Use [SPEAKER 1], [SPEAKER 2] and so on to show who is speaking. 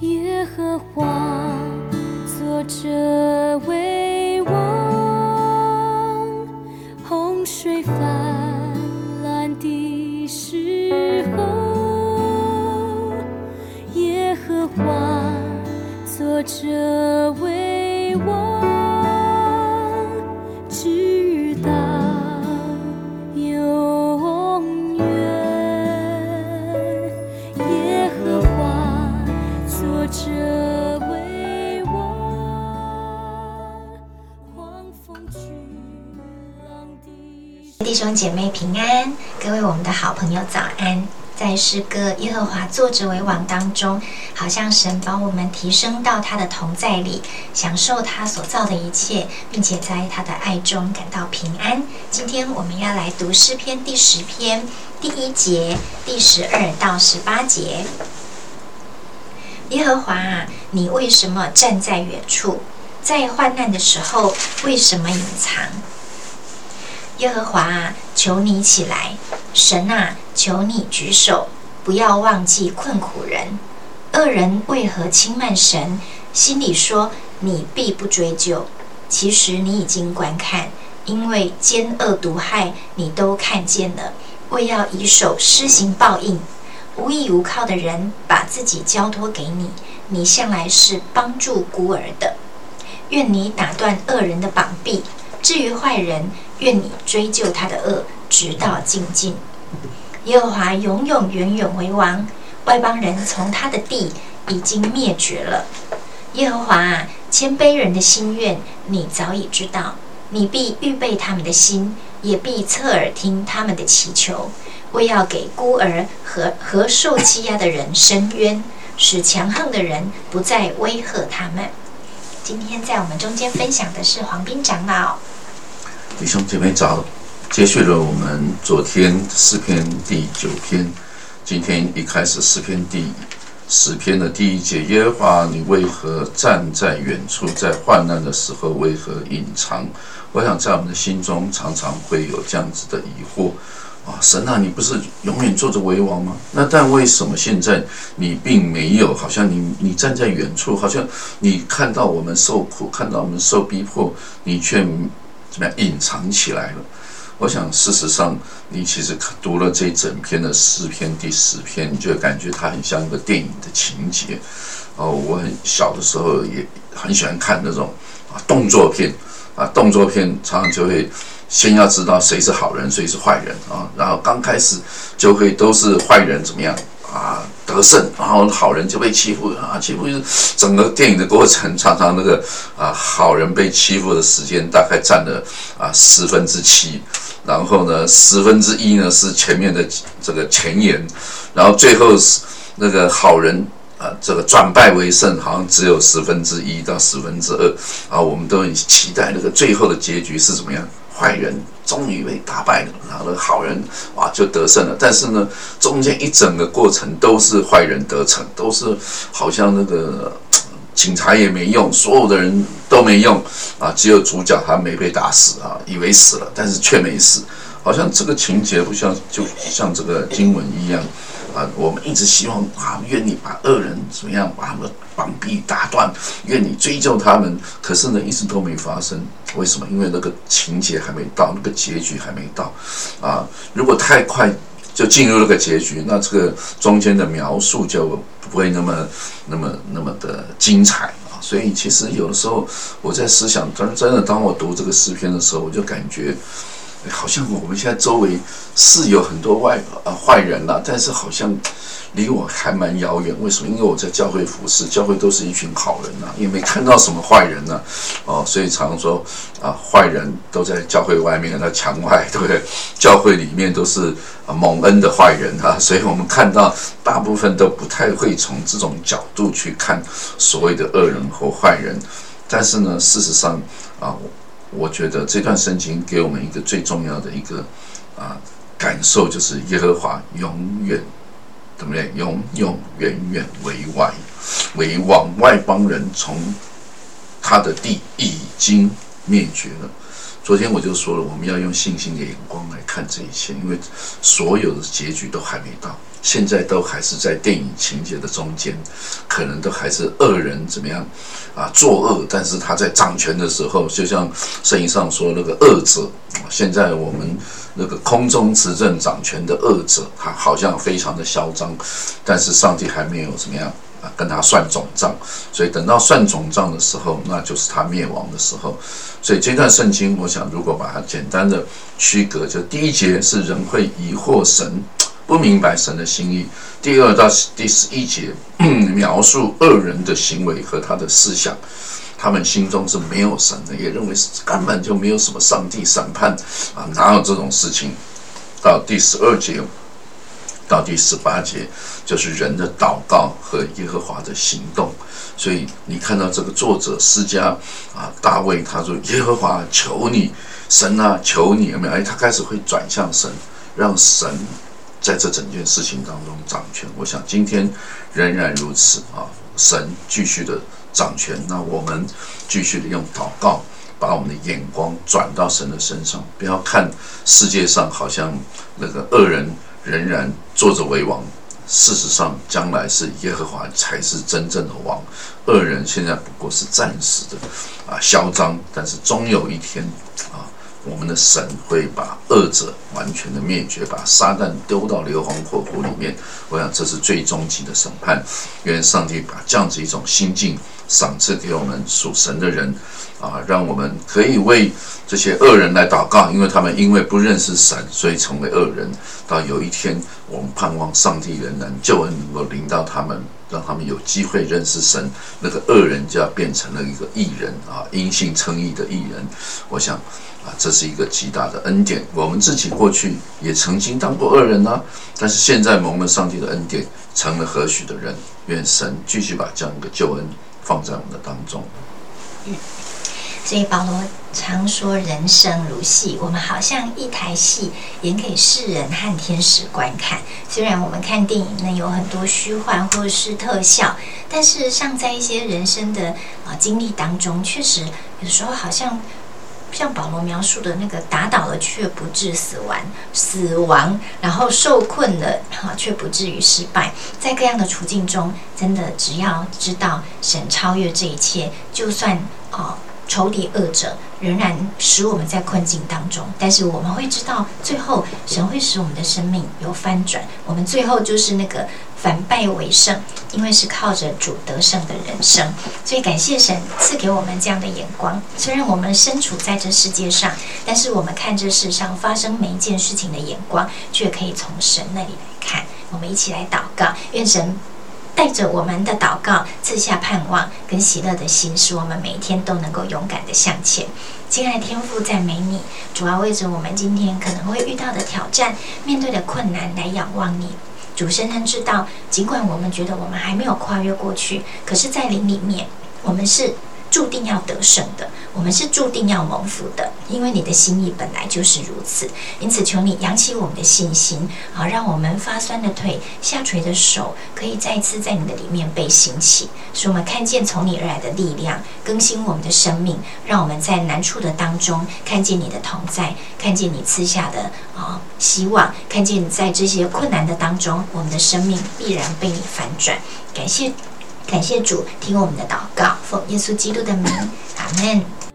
[SPEAKER 1] 耶和华坐着为王，洪水泛滥的时候，耶和华坐着为王，
[SPEAKER 2] 弟兄姐妹平安，各位我们的好朋友早安。在诗歌《耶和华坐着为王》当中，好像神把我们提升到他的同在里，享受他所造的一切，并且在他的爱中感到平安。今天我们要来读诗篇第十篇第一节第十二到十八节。耶和华啊，你为什么站在远处？在患难的时候，为什么隐藏？耶和华啊，求你起来！神啊，求你举手，不要忘记困苦人。恶人为何轻慢神？心里说你必不追究，其实你已经观看，因为奸恶毒害你都看见了，为要以手施行报应。无依无靠的人把自己交托给你，你向来是帮助孤儿的。愿你打断恶人的膀臂，至于坏人，愿你追究他的恶，直到尽尽。耶和华永永远远为王，外邦人从他的地已经灭绝了。耶和华啊，谦卑人的心愿你早已知道，你必预备他们的心，也必侧耳听他们的祈求，为要给孤儿和和受欺压的人伸冤，使强横的人不再威吓他们。今天在我们中间分享的是黄斌长老。
[SPEAKER 3] 弟兄姐妹早，接续了我们昨天诗篇第九篇，今天一开始诗篇第十篇的第一节，耶和华，你为何站在远处，在患难的时候为何隐藏？我想在我们的心中常常会有这样子的疑惑啊，神啊，你不是永远坐着为王吗？那但为什么现在你并没有？好像你你站在远处，好像你看到我们受苦，看到我们受逼迫，你却怎么样隐藏起来了？我想，事实上，你其实读了这整篇的诗篇第十篇，你就感觉它很像一个电影的情节。哦，我很小的时候也很喜欢看那种啊动作片啊，动作片常常就会先要知道谁是好人，谁是坏人啊，然后刚开始就会都是坏人怎么样啊得胜，然后好人就被欺负啊，欺负整个电影的过程，常常那个啊好人被欺负的时间大概占了啊十分之七。然后呢，十分之一呢是前面的这个前言，然后最后是那个好人啊，这个转败为胜，好像只有十分之一到十分之二啊。我们都很期待那个最后的结局是怎么样，坏人终于被打败了，然后好人啊就得胜了。但是呢，中间一整个过程都是坏人得逞，都是好像那个。警察也没用，所有的人都没用啊，只有主角他没被打死啊，以为死了，但是却没死，好像这个情节不像，就像这个经文一样啊。我们一直希望啊，愿你把恶人怎么样，把他们绑臂打断，愿你追究他们。可是呢，一直都没发生，为什么？因为那个情节还没到，那个结局还没到啊。如果太快就进入那个结局，那这个中间的描述就。不会那么、那么、那么的精彩啊！所以其实有的时候我在思想，真真的，当我读这个诗篇的时候，我就感觉，好像我们现在周围是有很多外啊坏人了，但是好像。离我还蛮遥远，为什么？因为我在教会服侍，教会都是一群好人呐，也没看到什么坏人呐，哦，所以常说啊，坏人都在教会外面，那墙外，对不对？教会里面都是蒙恩的坏人啊，所以我们看到大部分都不太会从这种角度去看所谓的恶人或坏人。但是呢，事实上啊，我觉得这段圣经给我们一个最重要的一个啊感受，就是耶和华永远。怎么样？永永远远为外，为王外邦人从他的地已经灭绝了。昨天我就说了，我们要用信心的眼光来看这一切，因为所有的结局都还没到，现在都还是在电影情节的中间，可能都还是恶人怎么样啊作恶，但是他在掌权的时候，就像圣经上说那个恶者，现在我们那个空中执政掌权的恶者，他好像非常的嚣张，但是上帝还没有怎么样。跟他算总账，所以等到算总账的时候，那就是他灭亡的时候。所以这段圣经，我想如果把它简单的区隔，就第一节是人会疑惑神，不明白神的心意；第二到第十一节描述恶人的行为和他的思想，他们心中是没有神的，也认为是根本就没有什么上帝审判啊，哪有这种事情？到第十二节。到第十八节，就是人的祷告和耶和华的行动。所以你看到这个作者施加啊，大卫他说：“耶和华求你，神啊求你有没有？”哎，他开始会转向神，让神在这整件事情当中掌权。我想今天仍然如此啊，神继续的掌权。那我们继续的用祷告，把我们的眼光转到神的身上，不要看世界上好像那个恶人。仍然坐着为王，事实上，将来是耶和华才是真正的王。恶人现在不过是暂时的啊嚣张，但是终有一天啊，我们的神会把恶者完全的灭绝，把撒旦丢到硫磺火湖里面。我想这是最终极的审判。愿上帝把这样子一种心境赏赐给我们属神的人。啊，让我们可以为这些恶人来祷告，因为他们因为不认识神，所以成为恶人。到有一天，我们盼望上帝仍然救恩能够临到他们，让他们有机会认识神。那个恶人就要变成了一个义人啊，因信称义的义人。我想啊，这是一个极大的恩典。我们自己过去也曾经当过恶人啊，但是现在蒙了上帝的恩典，成了何许的人。愿神继续把这样一个救恩放在我们的当中。
[SPEAKER 2] 所以保罗常说：“人生如戏，我们好像一台戏，演给世人和天使观看。虽然我们看电影呢有很多虚幻或是特效，但事实上在一些人生的啊经历当中，确实有时候好像像保罗描述的那个打倒了却不致死亡，死亡，然后受困了哈却不至于失败。在各样的处境中，真的只要知道神超越这一切，就算哦。”仇敌恶者仍然使我们在困境当中，但是我们会知道，最后神会使我们的生命有翻转。我们最后就是那个反败为胜，因为是靠着主得胜的人生。所以感谢神赐给我们这样的眼光。虽然我们身处在这世界上，但是我们看这世上发生每一件事情的眼光，却可以从神那里来看。我们一起来祷告，愿神。带着我们的祷告，赐下盼望跟喜乐的心，使我们每一天都能够勇敢的向前。亲爱的天父，赞美你，主要为着我们今天可能会遇到的挑战、面对的困难来仰望你。主深深知道，尽管我们觉得我们还没有跨越过去，可是，在灵里面，我们是。注定要得胜的，我们是注定要蒙福的，因为你的心意本来就是如此。因此，求你扬起我们的信心，好让我们发酸的腿、下垂的手，可以再次在你的里面被兴起，使我们看见从你而来的力量，更新我们的生命，让我们在难处的当中看见你的同在，看见你赐下的啊希望，看见在这些困难的当中，我们的生命必然被你反转。感谢。感谢主，听我们的祷告，奉耶稣基督的名，阿门。